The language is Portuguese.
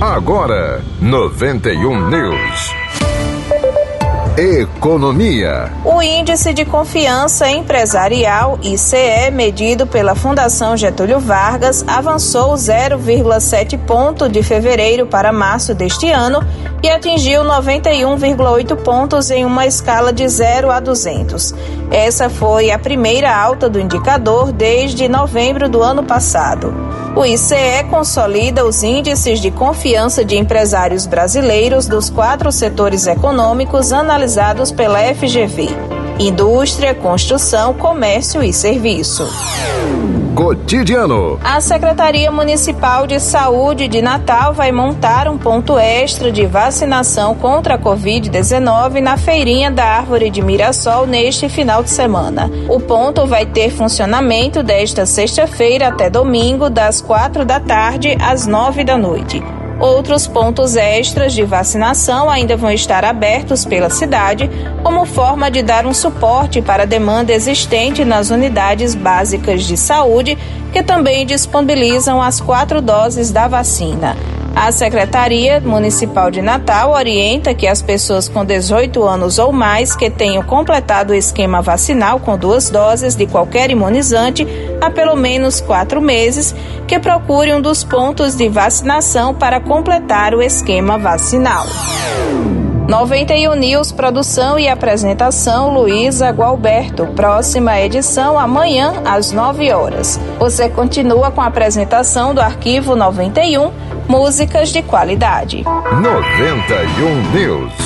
Agora, 91 News. Economia. O índice de confiança empresarial ICE, medido pela Fundação Getúlio Vargas, avançou 0,7 ponto de fevereiro para março deste ano atingiu 91,8 pontos em uma escala de 0 a 200. Essa foi a primeira alta do indicador desde novembro do ano passado. O ICE consolida os índices de confiança de empresários brasileiros dos quatro setores econômicos analisados pela FGV: indústria, construção, comércio e serviço. Cotidiano. A Secretaria Municipal de Saúde de Natal vai montar um ponto extra de vacinação contra a Covid-19 na feirinha da Árvore de Mirassol neste final de semana. O ponto vai ter funcionamento desta sexta-feira até domingo, das quatro da tarde às nove da noite. Outros pontos extras de vacinação ainda vão estar abertos pela cidade, como forma de dar um suporte para a demanda existente nas unidades básicas de saúde, que também disponibilizam as quatro doses da vacina. A Secretaria Municipal de Natal orienta que as pessoas com 18 anos ou mais que tenham completado o esquema vacinal com duas doses de qualquer imunizante há pelo menos quatro meses que procurem um dos pontos de vacinação para completar o esquema vacinal. 91 News, produção e apresentação Luísa Gualberto. Próxima edição amanhã às 9 horas. Você continua com a apresentação do arquivo 91, músicas de qualidade. 91 News.